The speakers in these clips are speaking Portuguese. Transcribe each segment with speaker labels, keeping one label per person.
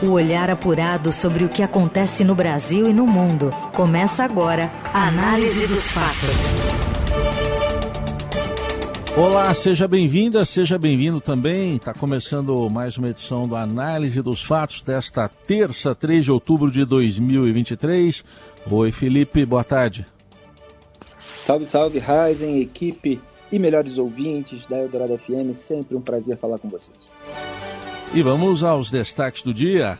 Speaker 1: O olhar apurado sobre o que acontece no Brasil e no mundo. Começa agora a Análise dos Fatos.
Speaker 2: Olá, seja bem-vinda, seja bem-vindo também. Está começando mais uma edição do Análise dos Fatos desta terça, 3 de outubro de 2023. Oi, Felipe, boa tarde.
Speaker 3: Salve, salve, Ryzen, equipe e melhores ouvintes da Eldorado FM. Sempre um prazer falar com vocês.
Speaker 2: E vamos aos destaques do dia.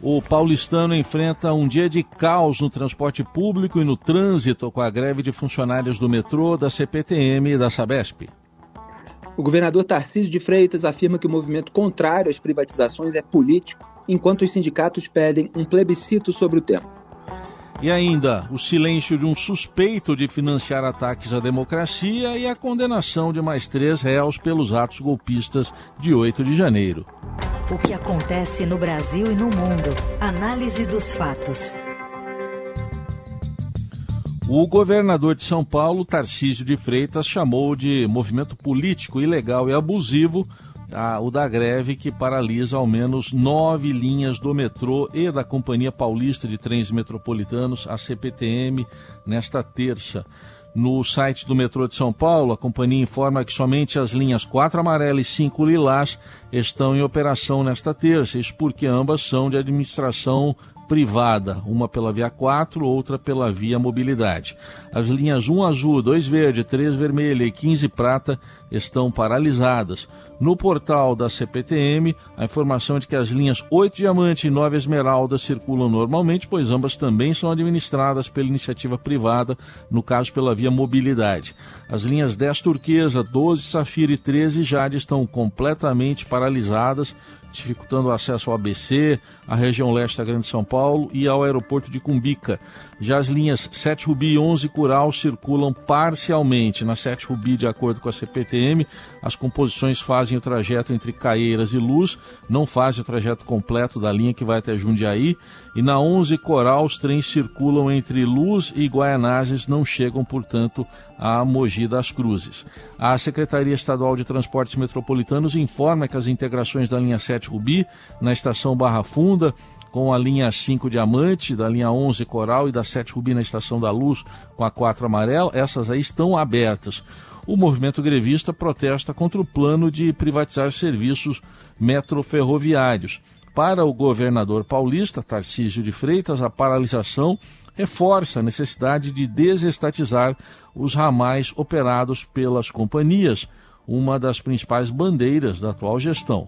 Speaker 2: O paulistano enfrenta um dia de caos no transporte público e no trânsito com a greve de funcionários do metrô, da CPTM e da Sabesp.
Speaker 3: O governador Tarcísio de Freitas afirma que o movimento contrário às privatizações é político, enquanto os sindicatos pedem um plebiscito sobre o tema.
Speaker 2: E ainda o silêncio de um suspeito de financiar ataques à democracia e a condenação de mais três réus pelos atos golpistas de 8 de janeiro.
Speaker 1: O que acontece no Brasil e no mundo. Análise dos fatos.
Speaker 2: O governador de São Paulo, Tarcísio de Freitas, chamou de movimento político ilegal e abusivo o da greve que paralisa ao menos nove linhas do metrô e da Companhia Paulista de Trens Metropolitanos, a CPTM, nesta terça. No site do metrô de São Paulo, a companhia informa que somente as linhas 4 amarela e 5 lilás estão em operação nesta terça, isso porque ambas são de administração privada, uma pela via 4, outra pela via mobilidade. As linhas 1 azul, 2 verde, 3 vermelha e 15 prata estão paralisadas. No portal da CPTM, a informação é de que as linhas 8 diamante e 9 esmeralda circulam normalmente, pois ambas também são administradas pela iniciativa privada, no caso pela via mobilidade. As linhas 10 turquesa, 12 safira e 13 jade estão completamente paralisadas dificultando o acesso ao ABC, à região leste da Grande São Paulo e ao aeroporto de Cumbica. Já as linhas 7 Rubi e 11 Cural circulam parcialmente. Na 7 Rubi, de acordo com a CPTM, as composições fazem o trajeto entre Caieiras e Luz, não fazem o trajeto completo da linha que vai até Jundiaí. E na 11 Coral, os trens circulam entre Luz e Guaianazes, não chegam, portanto, a Mogi das Cruzes. A Secretaria Estadual de Transportes Metropolitanos informa que as integrações da linha 7 Rubi na estação Barra Funda com a linha 5 Diamante, da linha 11 Coral e da 7 Rubi na Estação da Luz com a 4 Amarela, essas aí estão abertas. O movimento grevista protesta contra o plano de privatizar serviços metroferroviários. Para o governador paulista, Tarcísio de Freitas, a paralisação reforça a necessidade de desestatizar os ramais operados pelas companhias, uma das principais bandeiras da atual gestão.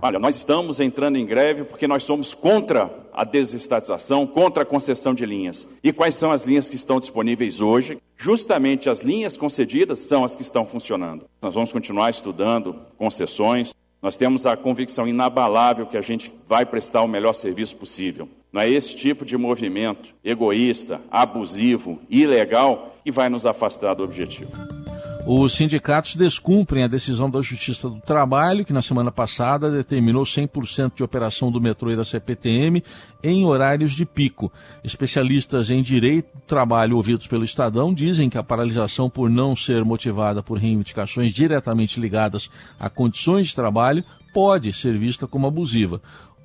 Speaker 4: Olha, nós estamos entrando em greve porque nós somos contra a desestatização, contra a concessão de linhas. E quais são as linhas que estão disponíveis hoje? Justamente as linhas concedidas são as que estão funcionando. Nós vamos continuar estudando concessões. Nós temos a convicção inabalável que a gente vai prestar o melhor serviço possível. Não é esse tipo de movimento egoísta, abusivo, ilegal que vai nos afastar do objetivo.
Speaker 2: Os sindicatos descumprem a decisão da Justiça do Trabalho, que na semana passada determinou 100% de operação do metrô e da CPTM em horários de pico. Especialistas em direito do trabalho ouvidos pelo Estadão dizem que a paralisação, por não ser motivada por reivindicações diretamente ligadas a condições de trabalho, pode ser vista como abusiva.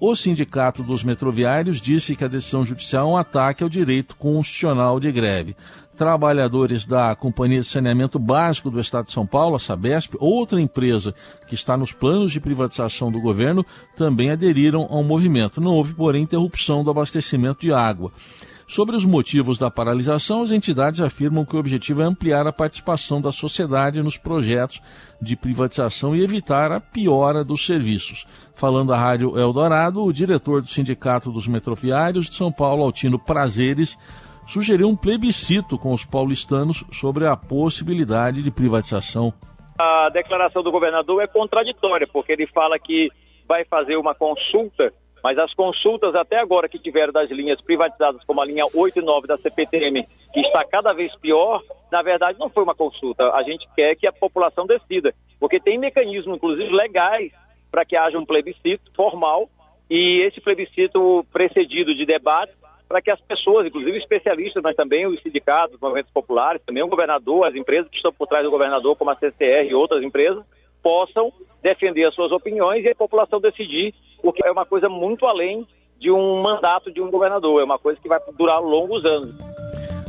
Speaker 2: O Sindicato dos Metroviários disse que a decisão judicial é um ataque ao direito constitucional de greve. Trabalhadores da Companhia de Saneamento Básico do Estado de São Paulo, a Sabesp, outra empresa que está nos planos de privatização do governo, também aderiram ao movimento. Não houve, porém, interrupção do abastecimento de água. Sobre os motivos da paralisação, as entidades afirmam que o objetivo é ampliar a participação da sociedade nos projetos de privatização e evitar a piora dos serviços. Falando à Rádio Eldorado, o diretor do Sindicato dos Metroviários de São Paulo, Altino Prazeres, sugeriu um plebiscito com os paulistanos sobre a possibilidade de privatização.
Speaker 5: A declaração do governador é contraditória, porque ele fala que vai fazer uma consulta mas as consultas até agora que tiveram das linhas privatizadas, como a linha 8 e 9 da CPTM, que está cada vez pior, na verdade não foi uma consulta. A gente quer que a população decida, porque tem mecanismos, inclusive legais, para que haja um plebiscito formal e esse plebiscito precedido de debate para que as pessoas, inclusive especialistas, mas também os sindicatos, os movimentos populares, também o governador, as empresas que estão por trás do governador, como a CCR e outras empresas, possam defender as suas opiniões e a população decidir, porque é uma coisa muito além de um mandato de um governador. É uma coisa que vai durar longos anos.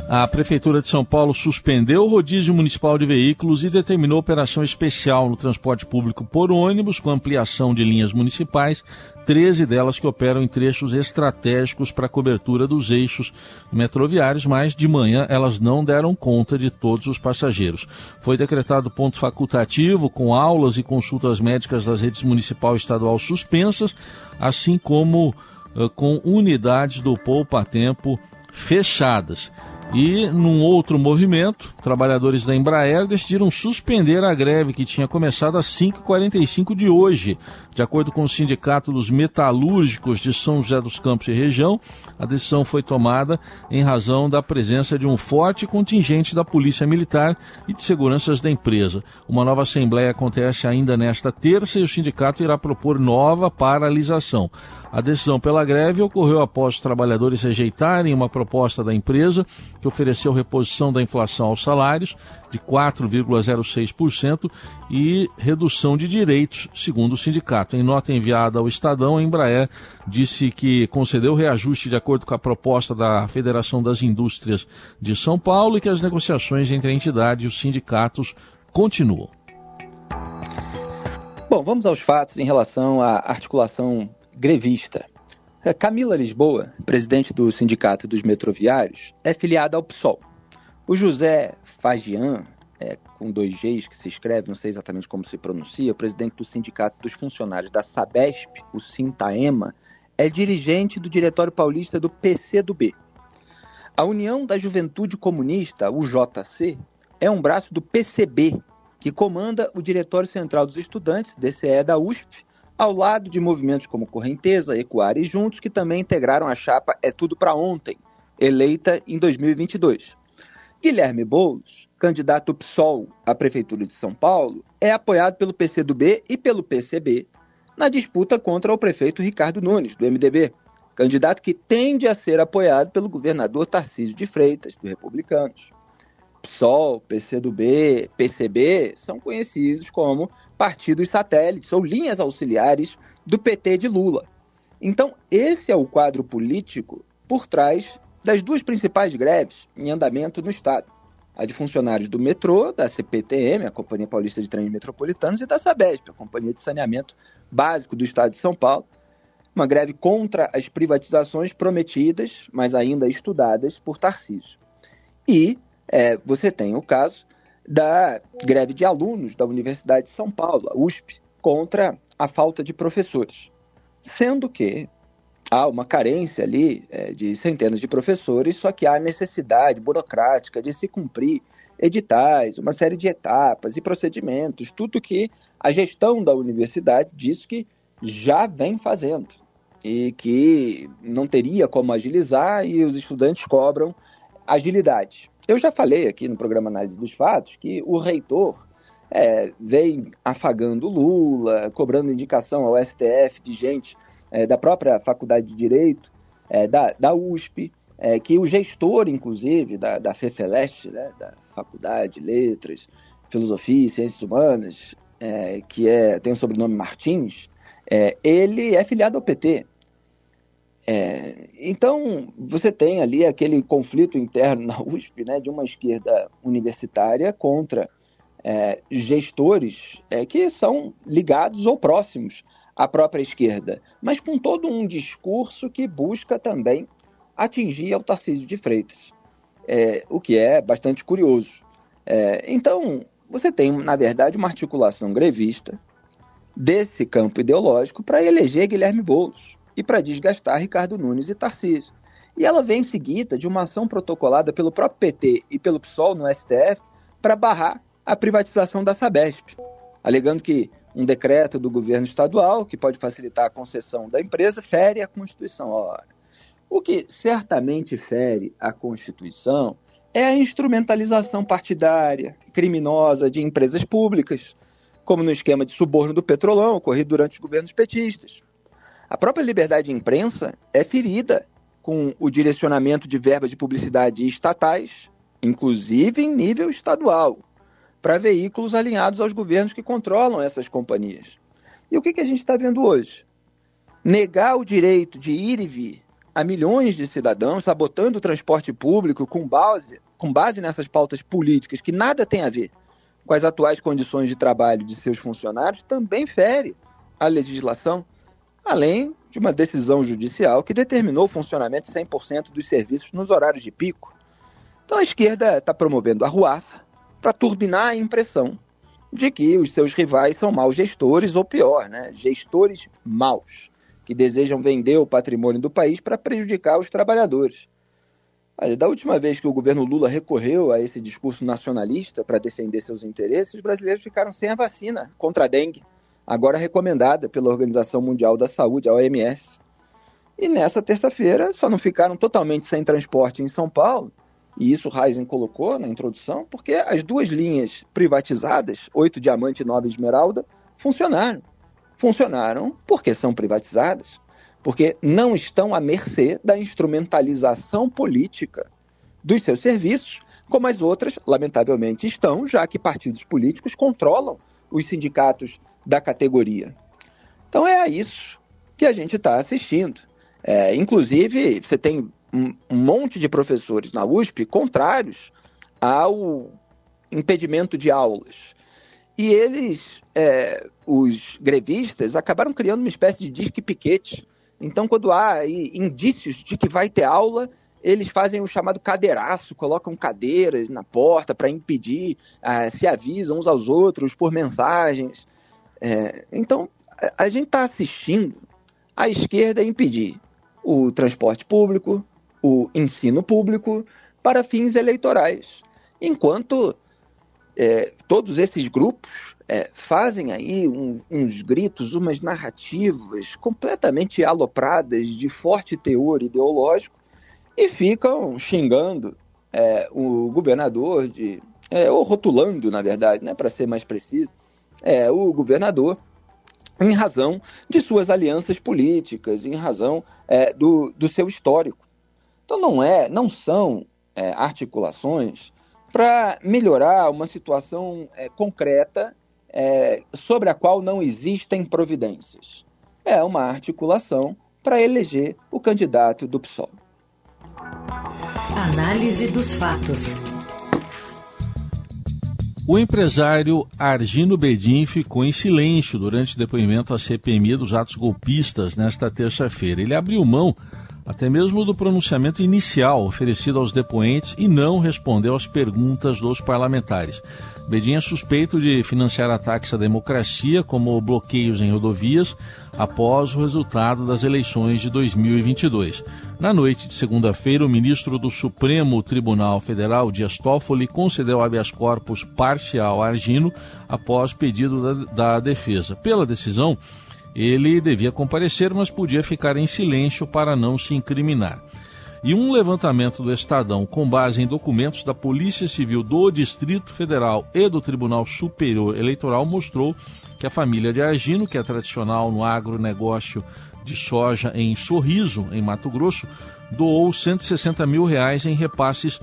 Speaker 2: A Prefeitura de São Paulo suspendeu o rodízio municipal de veículos e determinou operação especial no transporte público por ônibus, com ampliação de linhas municipais, 13 delas que operam em trechos estratégicos para a cobertura dos eixos metroviários, mas de manhã elas não deram conta de todos os passageiros. Foi decretado ponto facultativo, com aulas e consultas médicas das redes municipal e estadual suspensas, assim como uh, com unidades do Poupa Tempo fechadas. E num outro movimento, trabalhadores da Embraer decidiram suspender a greve que tinha começado às 5h45 de hoje. De acordo com o Sindicato dos Metalúrgicos de São José dos Campos e região, a decisão foi tomada em razão da presença de um forte contingente da Polícia Militar e de seguranças da empresa. Uma nova assembleia acontece ainda nesta terça e o sindicato irá propor nova paralisação. A decisão pela greve ocorreu após os trabalhadores rejeitarem uma proposta da empresa que ofereceu reposição da inflação aos salários de 4,06% e redução de direitos, segundo o sindicato. Em nota enviada ao Estadão, a Embraer disse que concedeu reajuste de acordo com a proposta da Federação das Indústrias de São Paulo e que as negociações entre a entidade e os sindicatos continuam.
Speaker 3: Bom, vamos aos fatos em relação à articulação grevista. Camila Lisboa, presidente do Sindicato dos Metroviários, é filiada ao PSOL. O José Fagian, é, com dois Gs que se escreve, não sei exatamente como se pronuncia, presidente do Sindicato dos Funcionários da Sabesp, o Sintaema, é dirigente do Diretório Paulista do PCdoB. A União da Juventude Comunista, o JC, é um braço do PCB, que comanda o Diretório Central dos Estudantes, DCE da USP, ao lado de movimentos como Correnteza, Ecoar e Juntos, que também integraram a chapa É Tudo para Ontem, eleita em 2022. Guilherme Boulos, candidato PSOL à Prefeitura de São Paulo, é apoiado pelo PCdoB e pelo PCB na disputa contra o prefeito Ricardo Nunes, do MDB, candidato que tende a ser apoiado pelo governador Tarcísio de Freitas, do Republicanos. PSOL, PCdoB, PCB são conhecidos como partidos satélites ou linhas auxiliares do PT de Lula. Então, esse é o quadro político por trás das duas principais greves em andamento no Estado. A de funcionários do metrô, da CPTM, a Companhia Paulista de Trens Metropolitanos, e da Sabesp, a Companhia de Saneamento Básico do Estado de São Paulo. Uma greve contra as privatizações prometidas, mas ainda estudadas por Tarcísio. E é, você tem o caso da greve de alunos da Universidade de São Paulo, a USP, contra a falta de professores. Sendo que há uma carência ali é, de centenas de professores, só que há necessidade burocrática de se cumprir editais, uma série de etapas e procedimentos, tudo que a gestão da universidade diz que já vem fazendo e que não teria como agilizar e os estudantes cobram agilidade. Eu já falei aqui no programa Análise dos Fatos que o reitor é, vem afagando Lula, cobrando indicação ao STF de gente é, da própria Faculdade de Direito, é, da, da USP, é, que o gestor, inclusive, da, da né, da Faculdade de Letras, Filosofia e Ciências Humanas, é, que é, tem o sobrenome Martins, é, ele é filiado ao PT. É, então, você tem ali aquele conflito interno na USP, né, de uma esquerda universitária contra é, gestores é, que são ligados ou próximos à própria esquerda, mas com todo um discurso que busca também atingir o Tarcísio de Freitas, é, o que é bastante curioso. É, então, você tem, na verdade, uma articulação grevista desse campo ideológico para eleger Guilherme Boulos e para desgastar Ricardo Nunes e Tarcísio. E ela vem em seguida de uma ação protocolada pelo próprio PT e pelo PSOL no STF para barrar a privatização da Sabesp, alegando que um decreto do governo estadual, que pode facilitar a concessão da empresa, fere a Constituição. Ora, o que certamente fere a Constituição é a instrumentalização partidária, criminosa de empresas públicas, como no esquema de suborno do Petrolão ocorrido durante os governos petistas. A própria liberdade de imprensa é ferida com o direcionamento de verbas de publicidade estatais, inclusive em nível estadual, para veículos alinhados aos governos que controlam essas companhias. E o que, que a gente está vendo hoje? negar o direito de ir e vir a milhões de cidadãos, sabotando o transporte público com base, com base nessas pautas políticas que nada tem a ver com as atuais condições de trabalho de seus funcionários, também fere a legislação, além de uma decisão judicial que determinou o funcionamento de 100% dos serviços nos horários de pico. Então a esquerda está promovendo a ruaça para turbinar a impressão de que os seus rivais são maus gestores, ou pior, né, gestores maus, que desejam vender o patrimônio do país para prejudicar os trabalhadores. Olha, da última vez que o governo Lula recorreu a esse discurso nacionalista para defender seus interesses, os brasileiros ficaram sem a vacina contra a dengue, agora recomendada pela Organização Mundial da Saúde, a OMS. E nessa terça-feira só não ficaram totalmente sem transporte em São Paulo, e isso Heisen colocou na introdução, porque as duas linhas privatizadas, 8 Diamante e 9 Esmeralda, funcionaram. Funcionaram porque são privatizadas, porque não estão à mercê da instrumentalização política dos seus serviços, como as outras, lamentavelmente, estão, já que partidos políticos controlam os sindicatos da categoria. Então é a isso que a gente está assistindo. É, inclusive, você tem um, monte de professores na USP contrários ao impedimento de aulas. E eles, é, os grevistas, acabaram criando uma espécie de disque piquete. Então, quando há indícios de que vai ter aula, eles fazem o chamado cadeiraço, colocam cadeiras na porta para impedir, ah, se avisam uns aos outros por mensagens. É, então, a gente está assistindo a esquerda impedir o transporte público, o ensino público para fins eleitorais. Enquanto é, todos esses grupos é, fazem aí um, uns gritos, umas narrativas completamente alopradas de forte teor ideológico e ficam xingando é, o governador de, é, ou rotulando, na verdade, né, para ser mais preciso, é, o governador em razão de suas alianças políticas, em razão é, do, do seu histórico. Então não é, não são é, articulações para melhorar uma situação é, concreta é, sobre a qual não existem providências. É uma articulação para eleger o candidato do PSOL.
Speaker 1: Análise dos fatos.
Speaker 2: O empresário Argino Bedin ficou em silêncio durante o depoimento à CPMI dos atos golpistas nesta terça-feira. Ele abriu mão até mesmo do pronunciamento inicial oferecido aos depoentes e não respondeu às perguntas dos parlamentares. Bedin é suspeito de financiar ataques à democracia, como bloqueios em rodovias, após o resultado das eleições de 2022. Na noite de segunda-feira, o ministro do Supremo Tribunal Federal, Dias Toffoli, concedeu habeas corpus parcial a Argino após pedido da, da defesa. Pela decisão, ele devia comparecer, mas podia ficar em silêncio para não se incriminar. E um levantamento do Estadão, com base em documentos da Polícia Civil do Distrito Federal e do Tribunal Superior Eleitoral, mostrou que a família de Argino, que é tradicional no agronegócio de soja em Sorriso, em Mato Grosso, doou 160 mil reais em repasses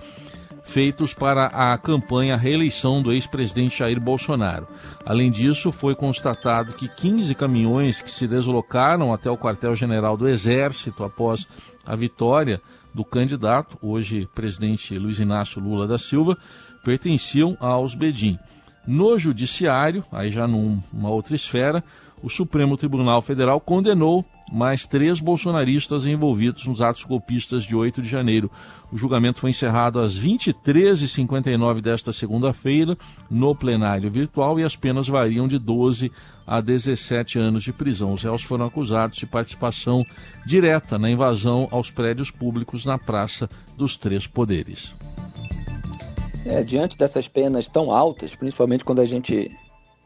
Speaker 2: feitos para a campanha reeleição do ex-presidente Jair Bolsonaro. Além disso, foi constatado que 15 caminhões que se deslocaram até o quartel-general do Exército após a vitória do candidato, hoje presidente Luiz Inácio Lula da Silva, pertenciam aos Bedim. No judiciário, aí já numa outra esfera, o Supremo Tribunal Federal condenou mais três bolsonaristas envolvidos nos atos golpistas de 8 de janeiro. O julgamento foi encerrado às 23h59 desta segunda-feira, no plenário virtual, e as penas variam de 12 a 17 anos de prisão. Os réus foram acusados de participação direta na invasão aos prédios públicos na Praça dos Três Poderes.
Speaker 3: É, diante dessas penas tão altas, principalmente quando a gente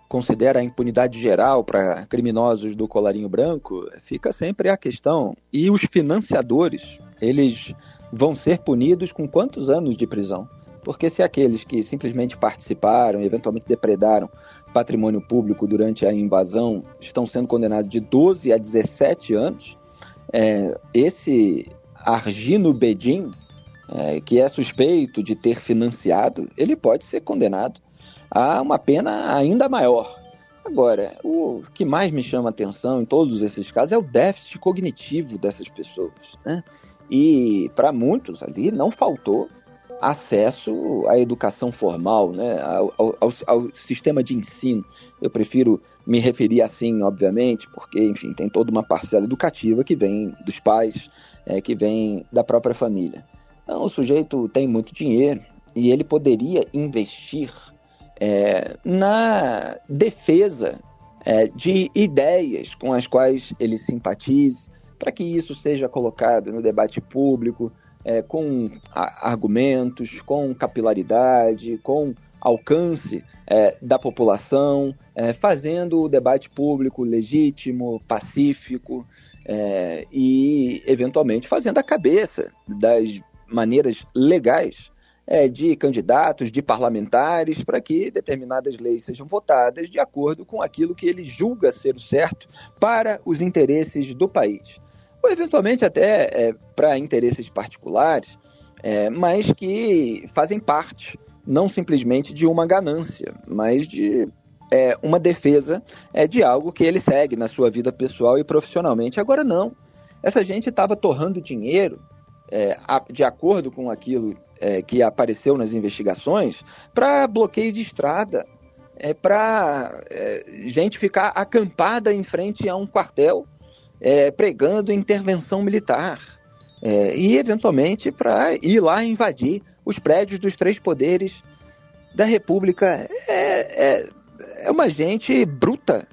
Speaker 3: considera a impunidade geral para criminosos do colarinho branco, fica sempre a questão. E os financiadores, eles vão ser punidos com quantos anos de prisão? Porque se aqueles que simplesmente participaram e eventualmente depredaram patrimônio público durante a invasão estão sendo condenados de 12 a 17 anos, é, esse Argino Bedin, é, que é suspeito de ter financiado, ele pode ser condenado a uma pena ainda maior. Agora, o que mais me chama atenção em todos esses casos é o déficit cognitivo dessas pessoas. Né? E para muitos ali não faltou acesso à educação formal, né? Ao, ao, ao, sistema de ensino. Eu prefiro me referir assim, obviamente, porque, enfim, tem toda uma parcela educativa que vem dos pais, é, que vem da própria família. Então, o sujeito tem muito dinheiro e ele poderia investir é, na defesa é, de ideias com as quais ele simpatize, para que isso seja colocado no debate público, é, com argumentos, com capilaridade, com alcance é, da população, é, fazendo o debate público legítimo, pacífico é, e, eventualmente, fazendo a cabeça das maneiras legais é, de candidatos, de parlamentares, para que determinadas leis sejam votadas de acordo com aquilo que ele julga ser o certo para os interesses do país. Eventualmente, até é, para interesses particulares, é, mas que fazem parte não simplesmente de uma ganância, mas de é, uma defesa é, de algo que ele segue na sua vida pessoal e profissionalmente. Agora, não. Essa gente estava torrando dinheiro é, de acordo com aquilo é, que apareceu nas investigações, para bloqueio de estrada, é, para é, gente ficar acampada em frente a um quartel é, pregando intervenção militar é, e, eventualmente, para ir lá invadir os prédios dos três poderes da República. É, é, é uma gente bruta,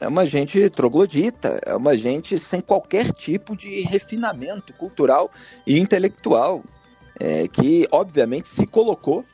Speaker 3: é uma gente troglodita, é uma gente sem qualquer tipo de refinamento cultural e intelectual, é, que obviamente se colocou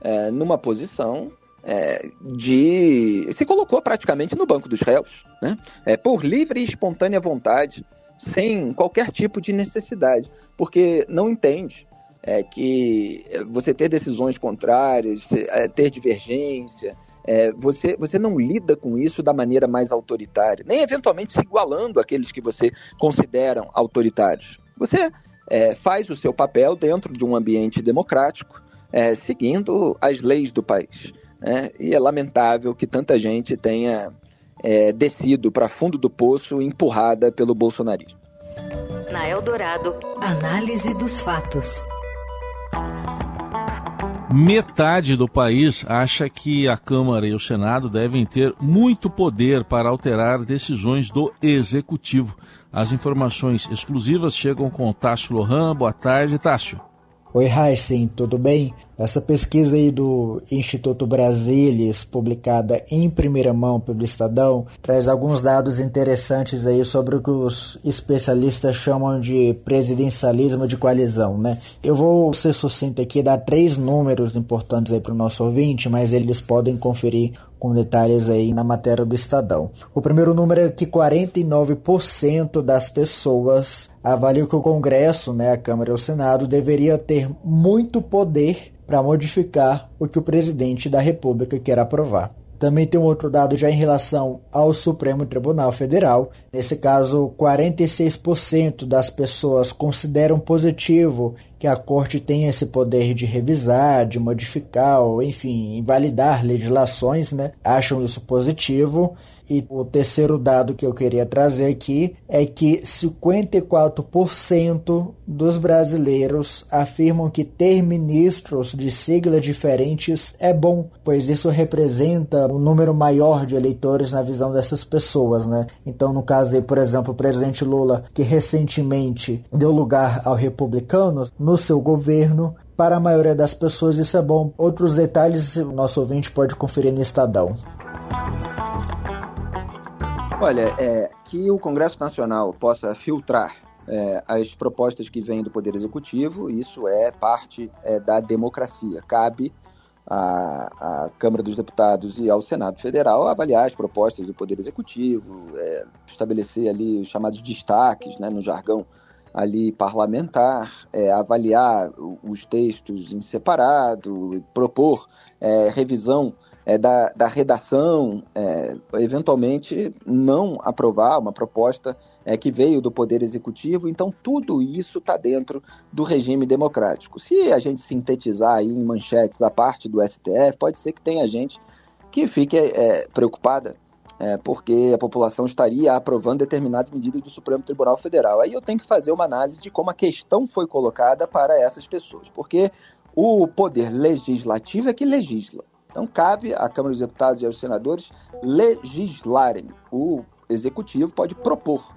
Speaker 3: é, numa posição é, de. se colocou praticamente no banco dos réus, né? É, por livre e espontânea vontade, sem qualquer tipo de necessidade, porque não entende é, que você ter decisões contrárias, é, ter divergência, é, você, você não lida com isso da maneira mais autoritária, nem eventualmente se igualando àqueles que você consideram autoritários. Você é, faz o seu papel dentro de um ambiente democrático, é, seguindo as leis do país. Né? E é lamentável que tanta gente tenha é, descido para fundo do poço empurrada pelo bolsonarismo.
Speaker 1: Na Eldorado, análise dos fatos.
Speaker 2: Metade do país acha que a Câmara e o Senado devem ter muito poder para alterar decisões do Executivo. As informações exclusivas chegam com Tássio Lohan. Boa tarde, Tássio.
Speaker 6: Oi, Heisen, tudo bem? Essa pesquisa aí do Instituto Brasilis, publicada em primeira mão pelo Estadão, traz alguns dados interessantes aí sobre o que os especialistas chamam de presidencialismo de coalizão, né? Eu vou ser sucinto aqui, dar três números importantes aí para o nosso ouvinte, mas eles podem conferir com detalhes aí na matéria do Estadão. O primeiro número é que 49% das pessoas avaliam que o Congresso, né, a Câmara e o Senado, deveria ter muito poder para modificar o que o presidente da República quer aprovar. Também tem um outro dado já em relação ao Supremo Tribunal Federal. Nesse caso, 46% das pessoas consideram positivo que a corte tenha esse poder de revisar, de modificar, ou enfim, invalidar legislações, né? Acham isso positivo. E o terceiro dado que eu queria trazer aqui é que 54% dos brasileiros afirmam que ter ministros de siglas diferentes é bom, pois isso representa um número maior de eleitores na visão dessas pessoas, né? Então, no caso aí, por exemplo, o presidente Lula, que recentemente deu lugar ao republicano no seu governo, para a maioria das pessoas isso é bom. Outros detalhes o nosso ouvinte pode conferir no Estadão.
Speaker 3: Olha, é, que o Congresso Nacional possa filtrar é, as propostas que vêm do Poder Executivo, isso é parte é, da democracia. Cabe à, à, Câmara dos Deputados e ao Senado Federal avaliar as propostas do Poder Executivo, é, estabelecer ali os chamados destaques, né, no jargão ali parlamentar, é, avaliar os textos em separado, propor é, revisão é, da, da, redação, é, eventualmente não aprovar uma proposta é, que veio do Poder Executivo. Então, tudo isso está dentro do regime democrático. Se a gente sintetizar aí em manchetes a parte do STF, pode ser que tenha gente que fique é, preocupada é, porque a população estaria aprovando determinadas medidas do Supremo Tribunal Federal. Aí eu tenho que fazer uma análise de como a questão foi colocada para essas pessoas, porque o poder legislativo é que legisla. Então cabe à Câmara dos Deputados e aos senadores legislarem. O executivo pode propor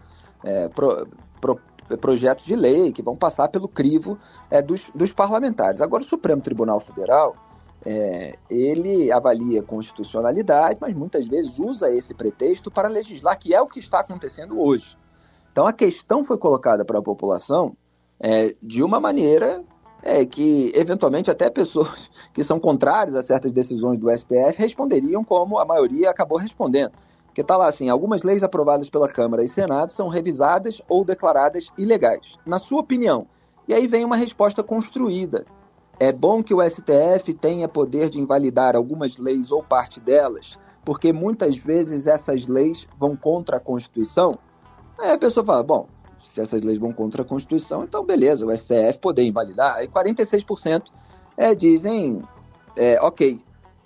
Speaker 3: é, pro, pro, projetos de lei que vão passar pelo crivo é, dos, dos parlamentares. Agora o Supremo Tribunal Federal é, ele avalia constitucionalidade, mas muitas vezes usa esse pretexto para legislar, que é o que está acontecendo hoje. Então a questão foi colocada para a população é, de uma maneira é, que, eventualmente, até pessoas que são contrárias a certas decisões do STF responderiam como a maioria acabou respondendo. Que está lá assim: algumas leis aprovadas pela Câmara e Senado são revisadas ou declaradas ilegais. Na sua opinião? E aí vem uma resposta construída é bom que o STF tenha poder de invalidar algumas leis ou parte delas, porque muitas vezes essas leis vão contra a Constituição. Aí a pessoa fala: bom, se essas leis vão contra a Constituição, então beleza, o STF poder invalidar. Aí 46% é, dizem: é, ok.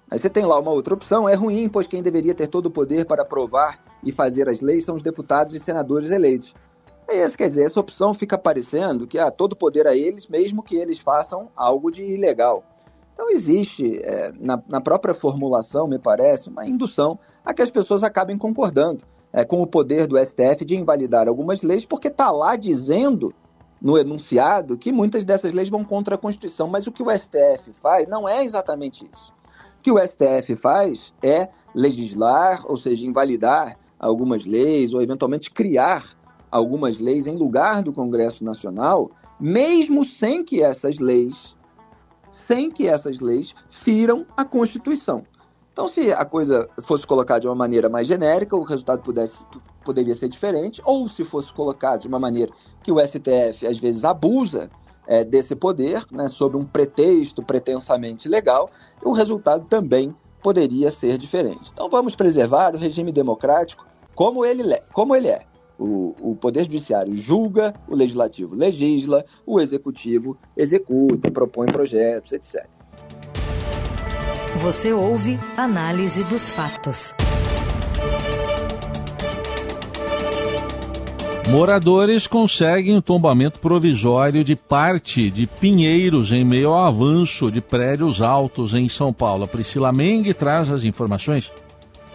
Speaker 3: Aí você tem lá uma outra opção: é ruim, pois quem deveria ter todo o poder para aprovar e fazer as leis são os deputados e senadores eleitos. É isso, quer dizer, essa opção fica parecendo que ah, todo poder a eles, mesmo que eles façam algo de ilegal. Então existe, é, na, na, própria formulação, me parece, uma indução a que as pessoas acabem concordando é, com o poder do STF de invalidar algumas leis, porque está lá dizendo no enunciado que muitas dessas leis vão contra a Constituição, mas o que o STF faz não é exatamente isso. O que o STF faz é legislar, ou seja, invalidar algumas leis, ou eventualmente criar algumas leis em lugar do Congresso Nacional, mesmo sem que essas leis, sem que essas leis firam a Constituição. Então, se a coisa fosse colocada de uma maneira mais genérica, o resultado pudesse, poderia ser diferente, ou se fosse colocado de uma maneira que o STF às vezes abusa é, desse poder, né, sob um pretexto pretensamente legal, o resultado também poderia ser diferente. Então, vamos preservar o regime democrático como ele, como ele é. O, o Poder Judiciário julga, o Legislativo legisla, o Executivo executa, propõe projetos, etc.
Speaker 1: Você ouve Análise dos Fatos.
Speaker 2: Moradores conseguem o tombamento provisório de parte de Pinheiros em meio ao avanço de prédios altos em São Paulo. A Priscila Mengue traz as informações.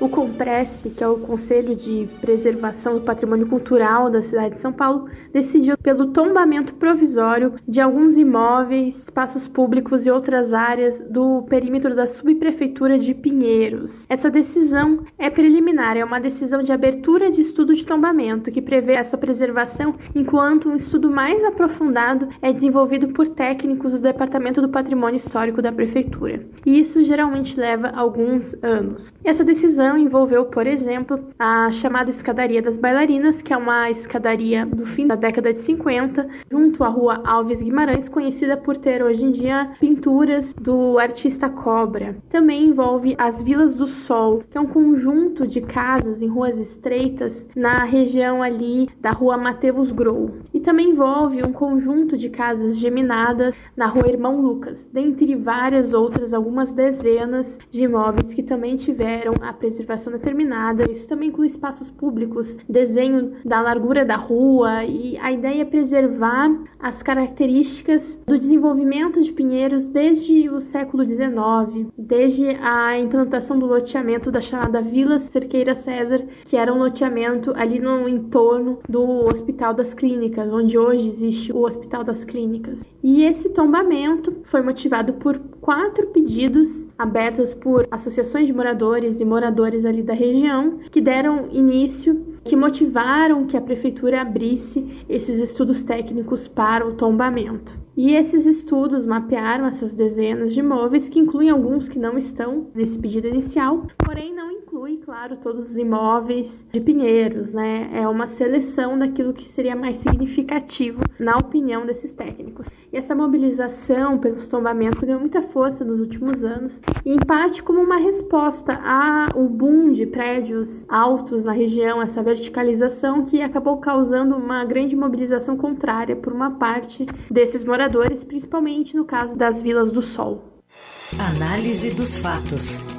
Speaker 7: O COMPRESP, que é o Conselho de Preservação do Patrimônio Cultural da cidade de São Paulo, decidiu pelo tombamento provisório de alguns imóveis, espaços públicos e outras áreas do perímetro da subprefeitura de Pinheiros. Essa decisão é preliminar, é uma decisão de abertura de estudo de tombamento que prevê essa preservação, enquanto um estudo mais aprofundado é desenvolvido por técnicos do Departamento do Patrimônio Histórico da prefeitura. E isso geralmente leva alguns anos. Essa decisão envolveu, por exemplo, a chamada Escadaria das Bailarinas, que é uma escadaria do fim da década de 50, junto à rua Alves Guimarães, conhecida por ter hoje em dia pinturas do artista Cobra. Também envolve as Vilas do Sol, que é um conjunto de casas em ruas estreitas na região ali da rua Mateus Grou. E também envolve um conjunto de casas geminadas na rua Irmão Lucas, dentre várias outras, algumas dezenas de imóveis que também tiveram a presença preservação determinada. Isso também inclui espaços públicos, desenho da largura da rua e a ideia é preservar as características do desenvolvimento de Pinheiros desde o século XIX, desde a implantação do loteamento da chamada Vila Cerqueira César, que era um loteamento ali no entorno do Hospital das Clínicas, onde hoje existe o Hospital das Clínicas. E esse tombamento foi motivado por quatro pedidos abertos por associações de moradores e moradores ali da região que deram início, que motivaram que a prefeitura abrisse esses estudos técnicos para o tombamento. E esses estudos mapearam essas dezenas de imóveis, que incluem alguns que não estão nesse pedido inicial, porém não inclui, claro, todos os imóveis de Pinheiros, né? É uma seleção daquilo que seria mais significativo na opinião desses técnicos. E essa mobilização pelos tombamentos ganhou muita força nos últimos anos, em parte como uma resposta ao boom de prédios altos na região, essa verticalização que acabou causando uma grande mobilização contrária por uma parte desses moradores, principalmente no caso das Vilas do Sol.
Speaker 1: Análise dos fatos.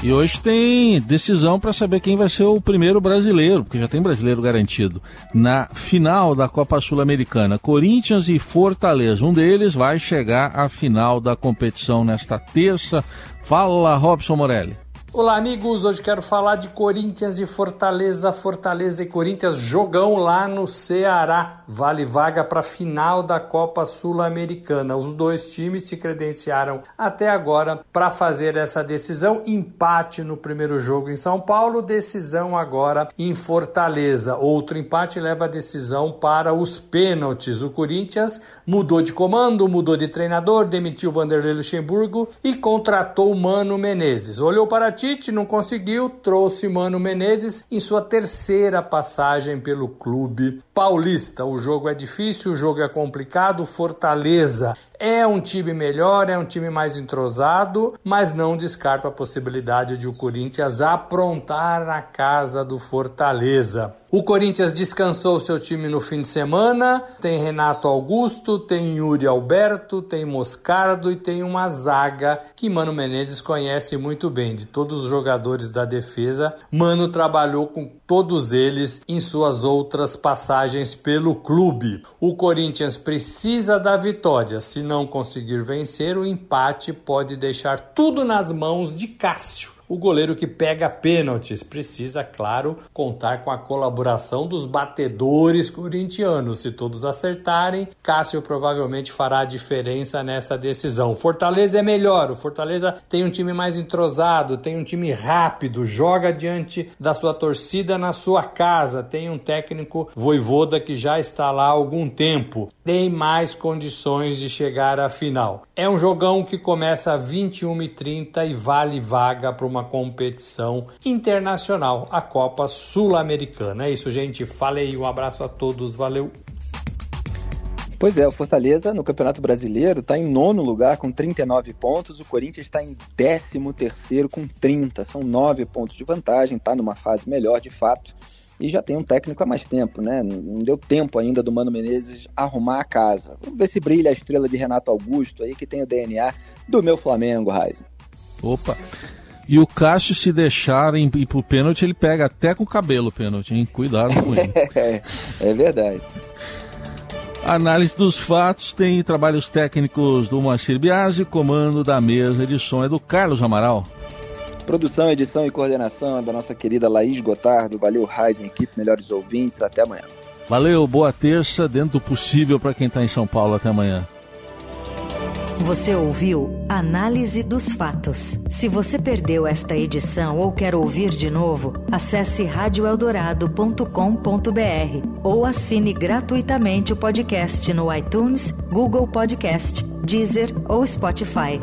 Speaker 2: E hoje tem decisão para saber quem vai ser o primeiro brasileiro, porque já tem brasileiro garantido. Na final da Copa Sul-Americana, Corinthians e Fortaleza. Um deles vai chegar à final da competição nesta terça. Fala, Robson Morelli.
Speaker 8: Olá, amigos. Hoje quero falar de Corinthians e Fortaleza. Fortaleza e Corinthians jogão lá no Ceará. Vale vaga para a final da Copa Sul-Americana. Os dois times se credenciaram até agora para fazer essa decisão. Empate no primeiro jogo em São Paulo, decisão agora em Fortaleza. Outro empate leva a decisão para os pênaltis. O Corinthians mudou de comando, mudou de treinador, demitiu Vanderlei Luxemburgo e contratou Mano Menezes. Olhou para Tite não conseguiu, trouxe Mano Menezes em sua terceira passagem pelo clube paulista. O jogo é difícil, o jogo é complicado. Fortaleza é um time melhor, é um time mais entrosado, mas não descarto a possibilidade de o Corinthians aprontar na casa do Fortaleza. O Corinthians descansou seu time no fim de semana. Tem Renato Augusto, tem Yuri Alberto, tem Moscardo e tem uma zaga que Mano Menezes conhece muito bem. De todos os jogadores da defesa, Mano trabalhou com todos eles em suas outras passagens pelo clube. O Corinthians precisa da vitória. Se não conseguir vencer, o empate pode deixar tudo nas mãos de Cássio o goleiro que pega pênaltis precisa, claro, contar com a colaboração dos batedores corintianos. Se todos acertarem, Cássio provavelmente fará a diferença nessa decisão. Fortaleza é melhor, o Fortaleza tem um time mais entrosado, tem um time rápido, joga diante da sua torcida na sua casa, tem um técnico voivoda que já está lá há algum tempo, tem mais condições de chegar à final. É um jogão que começa às 21h30 e vale vaga para uma competição internacional, a Copa Sul-Americana. É isso, gente. Falei, um abraço a todos, valeu.
Speaker 3: Pois é, o Fortaleza no Campeonato Brasileiro está em nono lugar com 39 pontos, o Corinthians está em décimo terceiro com 30, são nove pontos de vantagem, está numa fase melhor de fato e já tem um técnico há mais tempo, né? Não deu tempo ainda do Mano Menezes arrumar a casa. Vamos ver se brilha a estrela de Renato Augusto aí que tem o DNA do meu Flamengo, Raizen.
Speaker 2: Opa! E o Cássio, se deixar ir pro pênalti, ele pega até com o cabelo o pênalti, hein? Cuidado com ele.
Speaker 3: é, é verdade.
Speaker 2: Análise dos fatos tem trabalhos técnicos do Moacir Biasi, comando da mesa de som é do Carlos Amaral.
Speaker 3: Produção, edição e coordenação é da nossa querida Laís Gotardo. Valeu, Raizen, equipe, melhores ouvintes. Até amanhã.
Speaker 2: Valeu, boa terça, dentro do possível para quem está em São Paulo. Até amanhã.
Speaker 1: Você ouviu Análise dos Fatos. Se você perdeu esta edição ou quer ouvir de novo, acesse radioeldorado.com.br ou assine gratuitamente o podcast no iTunes, Google Podcast, Deezer ou Spotify.